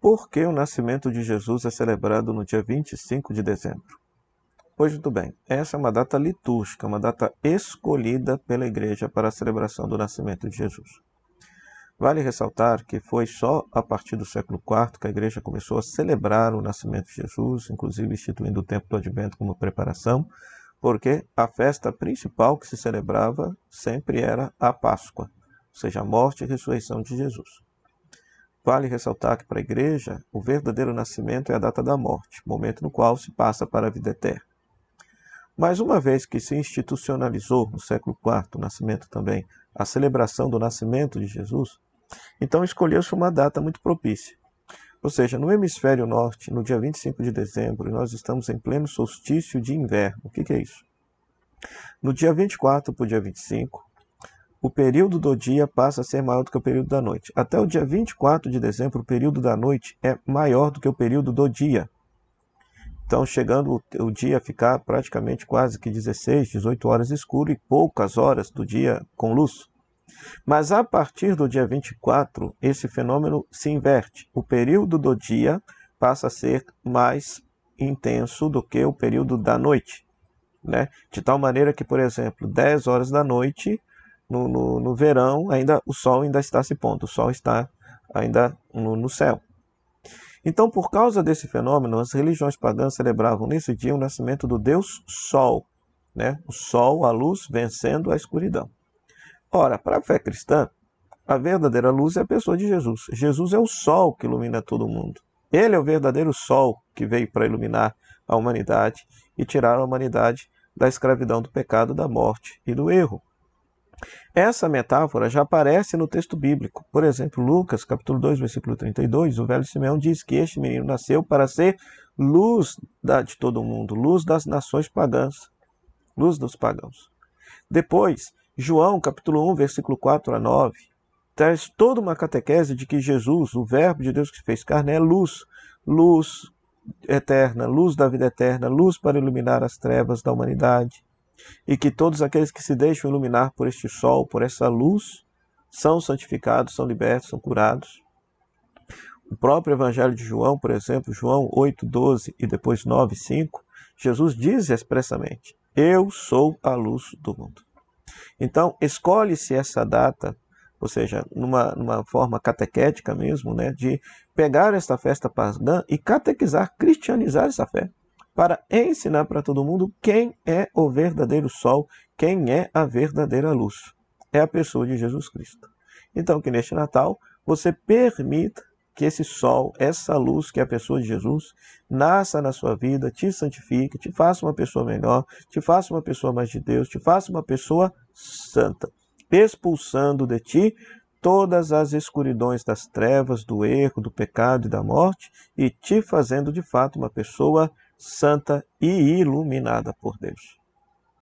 Por que o nascimento de Jesus é celebrado no dia 25 de dezembro? Pois muito bem, essa é uma data litúrgica, uma data escolhida pela Igreja para a celebração do nascimento de Jesus. Vale ressaltar que foi só a partir do século IV que a Igreja começou a celebrar o nascimento de Jesus, inclusive instituindo o tempo do advento como preparação, porque a festa principal que se celebrava sempre era a Páscoa, ou seja, a morte e ressurreição de Jesus. Vale ressaltar que para a igreja, o verdadeiro nascimento é a data da morte, momento no qual se passa para a vida eterna. Mas uma vez que se institucionalizou no século IV, o nascimento também, a celebração do nascimento de Jesus, então escolheu-se uma data muito propícia. Ou seja, no hemisfério norte, no dia 25 de dezembro, nós estamos em pleno solstício de inverno. O que, que é isso? No dia 24 para o dia 25, o período do dia passa a ser maior do que o período da noite. Até o dia 24 de dezembro, o período da noite é maior do que o período do dia. Então, chegando o dia a ficar praticamente quase que 16, 18 horas escuro e poucas horas do dia com luz. Mas a partir do dia 24, esse fenômeno se inverte. O período do dia passa a ser mais intenso do que o período da noite. Né? De tal maneira que, por exemplo, 10 horas da noite no, no, no, verão, ainda o sol ainda está se pondo, o sol está ainda no, no céu. Então, por causa desse fenômeno, as religiões pagãs celebravam nesse dia o nascimento do Deus Sol, né? o Sol, a luz, vencendo a escuridão. Ora, para a fé cristã, a verdadeira luz é a pessoa de Jesus. Jesus é o sol que ilumina todo mundo. Ele é o verdadeiro sol que veio para iluminar a humanidade e tirar a humanidade da escravidão do pecado, da morte e do erro. Essa metáfora já aparece no texto bíblico. Por exemplo, Lucas, capítulo 2, versículo 32, o velho Simeão diz que este menino nasceu para ser luz de todo o mundo, luz das nações pagãs, luz dos pagãos. Depois, João, capítulo 1, versículo 4 a 9, traz toda uma catequese de que Jesus, o verbo de Deus que fez carne, é luz, luz eterna, luz da vida eterna, luz para iluminar as trevas da humanidade e que todos aqueles que se deixam iluminar por este sol, por essa luz, são santificados, são libertos, são curados. O próprio Evangelho de João, por exemplo, João 8, 12 e depois 9, 5, Jesus diz expressamente: Eu sou a luz do mundo. Então, escolhe-se essa data, ou seja, numa, numa forma catequética mesmo, né, de pegar esta festa pagã e catequizar, cristianizar essa fé para ensinar para todo mundo quem é o verdadeiro sol, quem é a verdadeira luz. É a pessoa de Jesus Cristo. Então, que neste Natal você permita que esse sol, essa luz que é a pessoa de Jesus, nasça na sua vida, te santifique, te faça uma pessoa melhor, te faça uma pessoa mais de Deus, te faça uma pessoa santa, expulsando de ti todas as escuridões das trevas, do erro, do pecado e da morte, e te fazendo de fato uma pessoa santa e iluminada por Deus.